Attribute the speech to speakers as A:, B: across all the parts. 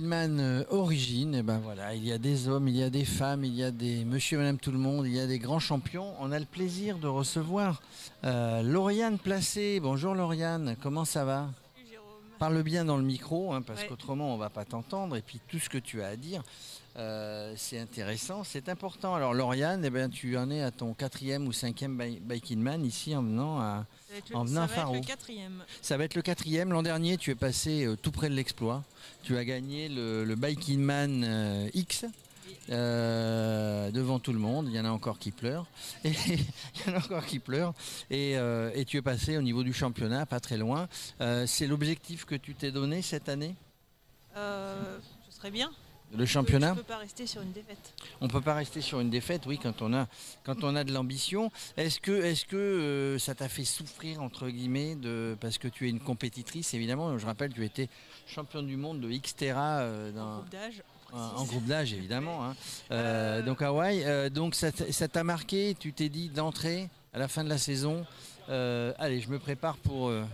A: Man euh, Origine, eh ben voilà, il y a des hommes, il y a des femmes, il y a des monsieur madame tout le monde, il y a des grands champions. On a le plaisir de recevoir euh, Lauriane Placé. Bonjour Lauriane, comment ça va? Parle bien dans le micro, hein, parce
B: Ouais.
A: qu'autrement on va pas t'entendre. Et puis tout ce que tu as à dire, euh, c'est intéressant, c'est important. Alors Lauriane, eh ben, tu en es à ton quatrième ou cinquième bi- Biking Man ici en venant à... En venant
B: ça
A: à
B: va être
A: Faro.
B: le quatrième.
A: Ça va être le quatrième. L'an dernier, tu es passé euh, tout près de l'exploit. Tu as gagné le, le Biking Man euh, X. euh, devant tout le monde, il y en a encore qui pleurent, et il y en a encore qui pleurent, et, euh, et tu es passé au niveau du championnat, pas très loin. Euh, c'est l'objectif que tu t'es donné cette année,
B: ce serait bien.
A: le championnat?
B: Je peux pas rester sur une défaite.
A: On peut pas rester sur une défaite, oui, quand on a, quand on a de l'ambition. Est-ce que, est-ce que euh, ça t'a fait souffrir entre guillemets de, parce que tu es une compétitrice, évidemment. Je rappelle, tu étais championne du monde de Xterra euh, dans,
B: Groupe d'âge.
A: En, groupe d'âge, évidemment. hein. Euh,
B: Euh,
A: donc Hawaï, euh, donc ça t'a marqué. Tu t'es dit d'entrée à la fin de la saison. euh, allez, je me prépare pour, euh,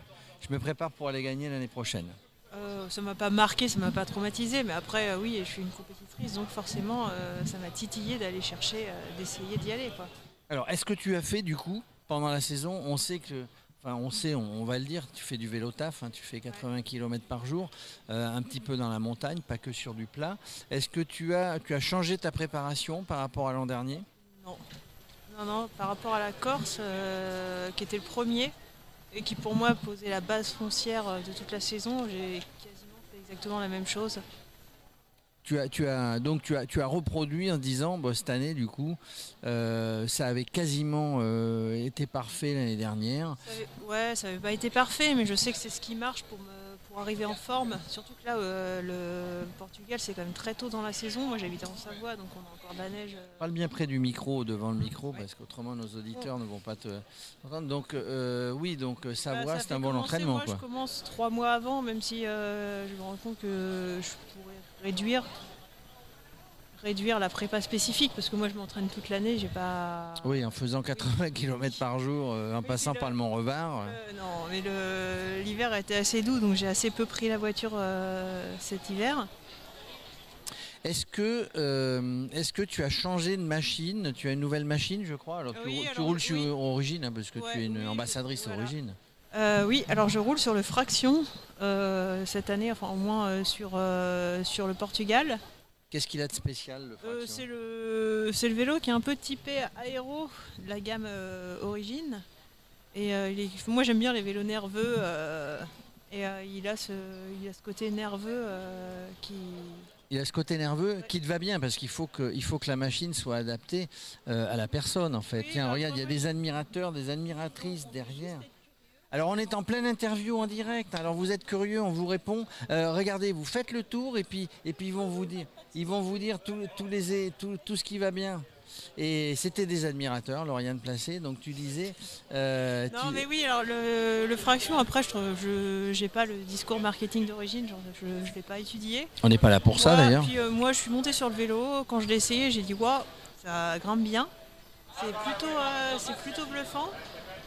A: je me prépare pour aller gagner l'année prochaine.
B: Euh, ça m'a pas marqué, ça m'a pas traumatisé, mais après, euh, oui, je suis une compétitrice, donc forcément, euh, ça m'a titillé d'aller chercher, euh, d'essayer d'y aller. Quoi.
A: Alors, est-ce que tu as fait du coup pendant la saison On sait que, enfin, on sait, on, on va le dire, tu fais du vélo taf, hein, tu fais 80 km par jour, euh, un petit peu dans la montagne, pas que sur du plat. Est-ce que tu as, tu as changé ta préparation par rapport à l'an dernier?
B: Non. Non, non, par rapport à la Corse, euh, qui était le premier, et qui pour moi posait la base foncière euh, de toute la saison, j'ai quasiment fait exactement la même chose.
A: Tu as, tu as, donc tu as, tu as reproduit en disant, bah, cette année du coup, euh, ça avait quasiment euh, été parfait l'année dernière.
B: Ouais, ça n'avait pas été parfait, mais je sais que c'est ce qui marche pour, me, pour arriver en forme. Surtout que là, euh, le Portugal, c'est quand même très tôt dans la saison. Moi, j'habite en Savoie, donc on a encore de la neige.
A: Parle bien près du micro, devant le micro, parce qu'autrement nos auditeurs ne vont pas te entendre. Donc euh, oui, donc euh,
B: bah,
A: Savoie, c'est un bon entraînement.
B: Moi,
A: Quoi.
B: je commence trois mois avant, même si je me rends compte que je pourrais réduire, réduire la prépa spécifique, parce que moi, je m'entraîne toute l'année. J'ai pas.
A: Oui, en faisant 80 km par jour, euh, en
B: Oui,
A: passant par
B: le-
A: le Mont-Revard. euh,
B: Euh, non, mais le- l'hiver a été assez doux, donc j'ai assez peu pris la voiture euh, cet hiver.
A: Est-ce que, euh, est-ce que tu as changé de machine? Tu as une nouvelle machine, je crois? Alors, tu,
B: Oui,
A: rou- tu roules sur
B: oui.
A: Origine, hein, parce que
B: Ouais,
A: tu es une
B: oui,
A: ambassadrice
B: voilà.
A: Origine.
B: Euh, oui, alors je roule sur le Fraction euh, cette année, enfin au moins euh, sur, euh, sur le Portugal.
A: Qu'est-ce qu'il a de spécial, le
B: Euh, c'est le, c'est le vélo qui est un peu typé aéro de la gamme euh, Origine. Et euh, il est- moi j'aime bien les vélos nerveux. et il, a ce, il a ce côté nerveux qui.
A: Il a ce côté nerveux qui te va bien, parce qu'il faut que, il faut que la machine soit adaptée euh, à la personne, en fait.
B: Oui,
A: Tiens,
B: bah,
A: regarde, il y a des admirateurs, des admiratrices derrière. Alors on est en pleine interview en direct. Alors vous êtes curieux, on vous répond. Euh, regardez, vous faites le tour et puis et puis ils vont vous dire, ils vont vous dire tout, tous les tout, tout ce qui va bien. Et c'était des admirateurs, Lauriane Placé. Donc tu disais. euh,
B: Non
A: tu-
B: mais oui, alors le, le Fraction, après je j'ai pas le discours marketing d'origine, je ne l'ai pas étudié.
A: On n'est pas là pour ça d'ailleurs.
B: Puis euh, moi, je suis montée sur le vélo. Quand je l'ai essayé, j'ai dit waouh, ça grimpe bien. C'est plutôt, euh, c'est plutôt bluffant.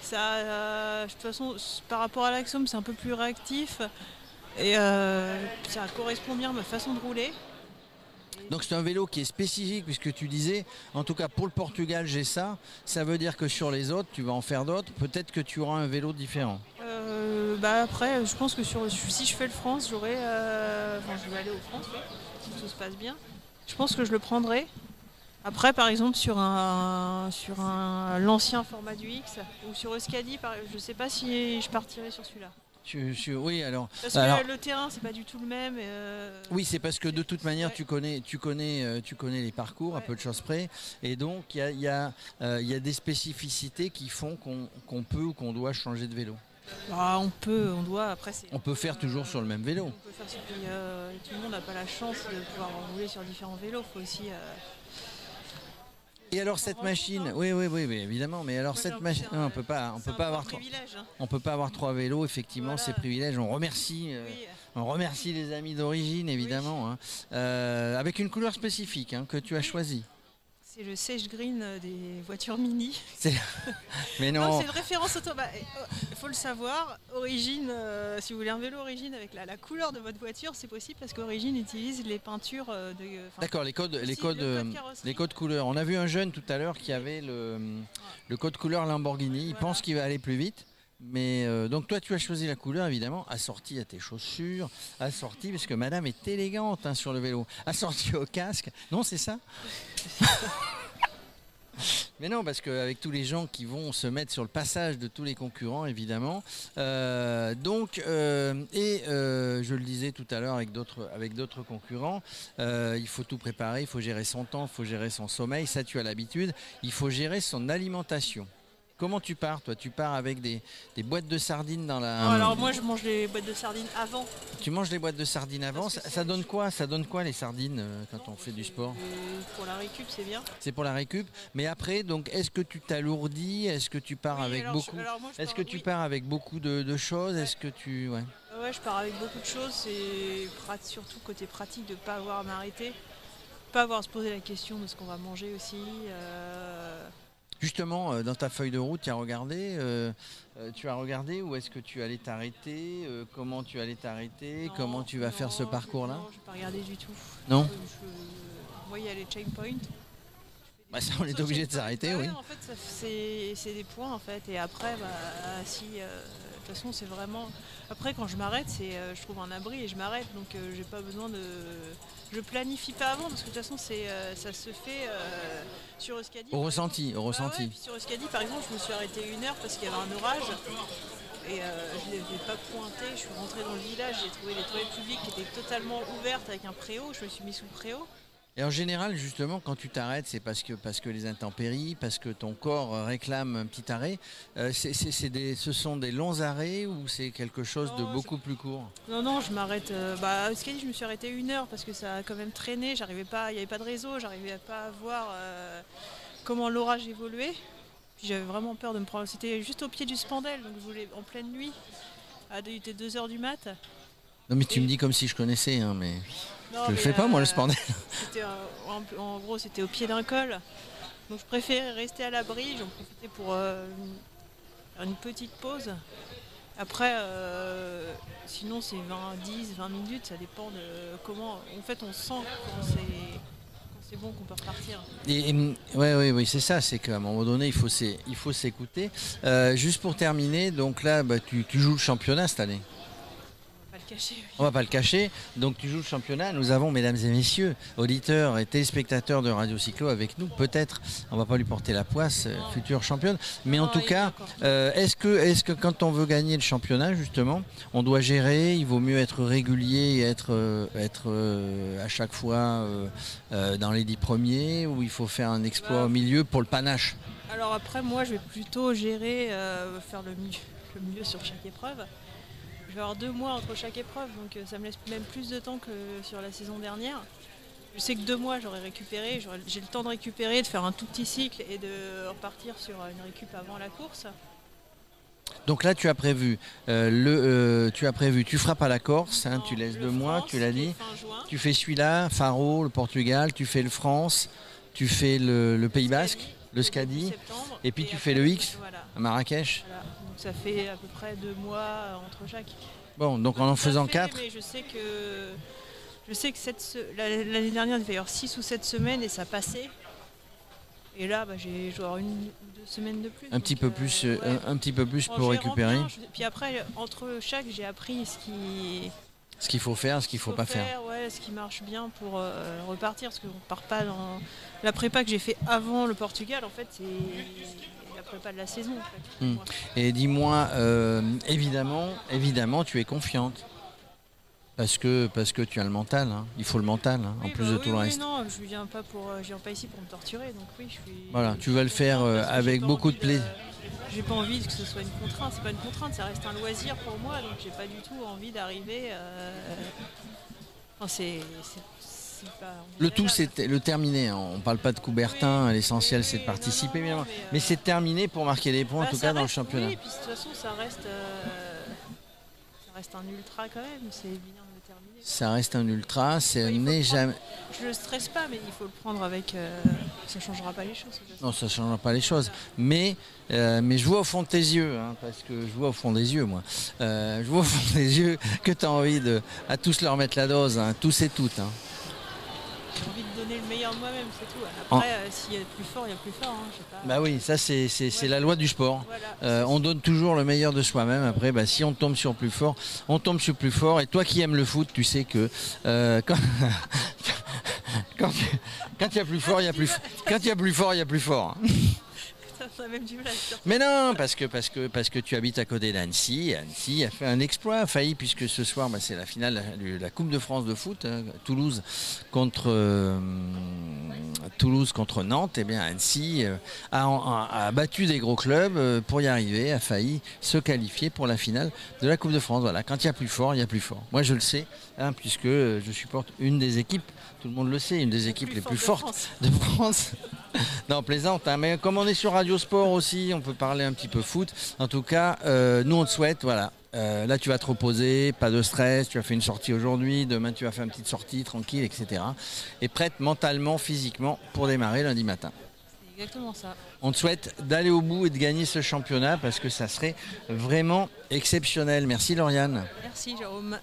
B: Ça, euh, de toute façon, par rapport à l'Axiom, c'est un peu plus réactif et euh, ça correspond bien à ma façon de rouler.
A: Donc c'est un vélo qui est spécifique puisque tu disais, en tout cas pour le Portugal j'ai ça. Ça veut dire que sur les autres, tu vas en faire d'autres. Peut-être que tu auras un vélo différent.
B: Euh, bah après, je pense que sur, si je fais le France, j'aurai, euh, enfin, je vais aller au France, si tout se passe bien. Je pense que je le prendrai. Après, par exemple, sur un, sur un l'ancien format du X ou sur Euskadi, je sais pas si je partirai sur celui-là.
A: Oui, alors.
B: Parce
A: Alors-
B: que le terrain, c'est pas du tout le même. euh,
A: Oui, c'est parce que de toute manière, tu connais, tu connais, euh, tu connais les parcours à
B: Ouais.
A: peu de choses près, et donc il y a, il y a, euh, y a des spécificités qui font qu'on peut ou qu'on doit changer de vélo.
B: bah, on peut, on doit. Après.
A: On peut faire toujours sur le même vélo.
B: On peut faire sur- tout le monde n'a pas la chance de pouvoir rouler sur différents vélos. Faut aussi.
A: Et alors cette machine, oui, oui, oui, oui, évidemment. Mais alors cette machine, on peut pas, on peut pas avoir, trois- on peut pas avoir trois vélos. Effectivement,
B: Voilà.
A: c'est privilège. On remercie. euh. On remercie les amis d'origine, évidemment, hein. Euh, avec une couleur spécifique hein, que tu as choisie.
B: C'est le sage green euh, des voitures mini.
A: Mais
B: Non,
A: non,
B: c'est une référence. Faut le savoir. Origine, euh, si vous voulez un vélo Origine avec la, la couleur de votre voiture, c'est possible parce qu'Origine utilise les peintures euh, de. enfin,
A: d'accord, les codes, les codes,
B: le
A: euh,
B: code
A: les codes couleurs. On a vu un jeune tout à l'heure qui avait le, le code couleur Lamborghini. Il
B: Voilà.
A: pense qu'il va aller plus vite. Mais euh, donc toi tu as choisi la couleur évidemment, assortie à tes chaussures, assortie parce que madame est élégante hein, sur le vélo, assortie au casque. Non c'est ça? Mais non, parce qu'avec tous les gens qui vont se mettre sur le passage de tous les concurrents, évidemment. Euh, donc, euh, et euh, je le disais tout à l'heure avec d'autres avec d'autres concurrents, il faut tout préparer, il faut gérer son temps, il faut gérer son sommeil, ça tu as l'habitude. Il faut gérer son alimentation. Comment tu pars, toi? Tu pars avec des, des boîtes de sardines dans la.
B: Non, alors moi je mange les boîtes de sardines avant.
A: Tu manges les boîtes de sardines avant? Ça, donne quoi? Ça donne quoi les sardines euh, quand on fait du sport?
B: Euh, pour la récup, c'est bien.
A: C'est pour la récup. Mais après, donc, est-ce que tu t'alourdis? Est-ce que tu pars
B: Oui,
A: avec
B: alors,
A: beaucoup Est-ce que tu
B: oui.
A: pars avec beaucoup de, de choses? Est-ce que tu. Ouais.
B: Ouais, je pars avec beaucoup de choses. C'est surtout côté pratique de ne pas avoir à m'arrêter. Pas avoir à se poser la question de ce qu'on va manger aussi. euh,
A: Justement, euh, dans ta feuille de route, tu as regardé euh, euh, Tu as regardé où est-ce que tu allais t'arrêter euh, Comment tu allais t'arrêter Comment tu vas faire ce parcours-là?
B: Non, je vais pas regarder du tout.
A: Non?
B: Je- je- Moi, il y a les checkpoints.
A: Bah, ça, on est obligé de s'arrêter, oui.
B: En fait, c'est des points en fait. Et après, bah, si. euh, De toute façon, c'est vraiment. Après, quand je m'arrête, c'est euh, je trouve un abri et je m'arrête. Donc, euh, j'ai pas besoin de. Je planifie pas avant parce que de toute façon, c'est euh, ça se fait sur Euskadi.
A: Au ressenti,
B: exemple.
A: au
B: Ouais,
A: ressenti.
B: ouais, sur Euskadi, par exemple, je me suis arrêté une heure parce qu'il y avait un orage. Et je ne l'avais pas pointé. Je suis rentrée dans le village, j'ai trouvé les toilettes publiques qui étaient totalement ouvertes avec un préau. Je me suis mis sous le préau.
A: Et en général, justement, quand tu t'arrêtes, c'est parce que, parce que les intempéries, parce que ton corps euh, réclame un petit arrêt. Euh, c'est- c'est- c'est des, ce sont des longs arrêts ou c'est quelque chose de
B: je-
A: beaucoup plus court?
B: Non, non, je m'arrête. euh, bah, à Euskadi, je me suis arrêtée une heure parce que ça a quand même traîné. J'arrivais pas, il n'y avait pas de réseau, j'arrivais pas à voir euh, comment l'orage évoluait. Puis j'avais vraiment peur de me prendre. C'était juste au pied du Spandel, donc je voulais en pleine nuit. À il était 2h du mat.
A: Non, mais tu
B: Et-
A: me dis comme si je connaissais, hein, mais
B: Non,
A: je le fais pas, moi, le
B: euh,
A: spandel.
B: Euh, en, en gros, c'était au pied d'un col. Donc je préférais rester à l'abri. J'en profitais pour euh, une- petite pause. Après, euh, sinon c'est 20, 10, 20 minutes, ça dépend de comment. En fait, on sent quand c'est bon qu'on peut repartir.
A: Et, et, ouais, ouais, oui, c'est ça, c'est qu'à un moment donné, il faut s'é- il faut s'écouter. Juste pour terminer, donc là, bah, tu, tu joues le championnat cette année.
B: On va pas le cacher. oui.
A: On va pas le cacher. Donc tu joues le championnat. Nous avons, mesdames et messieurs, auditeurs et téléspectateurs de Radio Cyclo avec nous. Peut-être, on va pas lui porter la poisse, euh, future championne. Mais en tout cas, euh, est-ce que, est que quand on veut gagner le championnat, justement, on doit gérer Il vaut mieux être régulier et être, euh, être euh, à chaque fois dans les dix premiers ou il faut faire un exploit
B: Bah,
A: au milieu pour le panache?
B: Alors après, moi, je vais plutôt gérer, faire le mieux, le mieux sur chaque épreuve. Vais avoir deux mois entre chaque épreuve, donc euh, ça me laisse même plus de temps que sur la saison dernière. Je sais que deux mois, j'aurai récupéré, j'ai le temps de récupérer, de faire un tout petit cycle et de repartir sur une récup avant la course.
A: Donc là, tu as prévu euh, le, euh, tu as prévu, tu frappes à la Corse, hein, tu laisses deux mois, tu l'as dit. Tu fais celui-là, Faro, le Portugal, tu fais le France, tu fais le, le Pays Basque, le Scadi, et puis tu fais le X
B: Voilà,
A: à Marrakech.
B: voilà. Donc ça fait à peu près deux mois euh, entre chaque.
A: Bon, donc en en faisant
B: fait,
A: quatre,
B: Mais je sais que je sais que cette l'année dernière, il devait y avoir 6 ou 7 semaines et ça passait. Et là, bah, j'ai avoir une ou deux semaines de plus.
A: un petit peu
B: euh,
A: plus, euh,
B: ouais.
A: un, un petit peu plus
B: En
A: pour récupérer
B: bien, je- Puis après, entre chaque, j'ai appris ce qui
A: ce qu'il faut faire, ce qu'il faut pas faire.
B: ouais, ce qui marche bien pour euh, repartir, parce qu'on part pas dans la prépa que j'ai fait avant le Portugal. En fait, c'est prépa de la saison. En fait, pour
A: Hmm. Et dis-moi, euh, évidemment, évidemment, tu es confiante. Parce que, parce que tu as le mental, hein. il faut le mental, hein, en plus
B: bah
A: de
B: oui,
A: tout le reste.
B: Non, je viens pas pour, euh, je viens pas ici pour me torturer, donc oui, je suis.
A: Voilà,
B: je
A: tu vas le faire, euh, avec beaucoup de plaisir.
B: J'ai pas envie que ce soit une contrainte, c'est pas une contrainte, ça reste un loisir pour moi, donc j'ai pas du tout envie d'arriver. euh, Enfin, c'est.
A: Le tout, c'est le terminer. hein. On parle pas de Coubertin, l'essentiel, c'est de participer, évidemment.
B: mais, euh,
A: Mais c'est de terminer pour marquer des points, en
B: Bah,
A: tout cas dans le championnat.
B: Oui, puis de toute façon, ça reste, euh, ça reste un ultra quand même, c'est évident de le terminer.
A: Ça reste un ultra, c'est n'est jamais.
B: Je ne stresse pas, mais il faut le prendre avec. Euh, ça ne changera pas les choses.
A: Non, ça ne changera pas les choses. Mais, euh, mais je vois au fond de tes yeux, hein, parce que je vois au fond des yeux, moi. Je vois au fond des yeux que tu as envie de à tous leur mettre la dose, hein, tous et toutes. Hein.
B: J'ai envie de donner le meilleur de moi-même, c'est tout. Après, s'il y a plus fort, il y a plus fort.
A: Bah oui, ça c'est la loi du sport. on donne toujours le meilleur de soi-même. Après, bah, si on tombe sur plus fort, on tombe sur plus fort. Et toi qui aimes le foot, tu sais que quand, quand, il y a plus fort, il y a plus quand il y a plus fort, il y a plus fort. Mais non, parce que, parce, que, parce que tu habites à côté d'Annecy. Annecy a fait un exploit, a failli, puisque ce soir, bah, c'est la finale de la Coupe de France de foot. Hein, Toulouse contre, euh, Toulouse contre Nantes. Et eh bien, Annecy euh, a, battu des gros clubs euh, pour y arriver, a failli se qualifier pour la finale de la Coupe de France. Voilà, quand il y a plus fort, il y a plus fort. Moi, je le sais, hein, puisque je supporte une des équipes, tout le monde le sait, une des équipes les plus fortes de France. non, plaisante. Hein. mais comme on est sur Radio Sport aussi, on peut parler un petit peu foot. En tout cas, euh, nous on te souhaite, voilà. Euh, là, tu vas te reposer, pas de stress. Tu as fait une sortie aujourd'hui. Demain, tu vas faire une petite sortie tranquille, etc. Et prête mentalement, physiquement pour démarrer lundi matin.
B: C'est exactement ça.
A: On te souhaite d'aller au bout et de gagner ce championnat parce que ça serait vraiment exceptionnel. Merci Lauriane.
B: Merci Jérôme.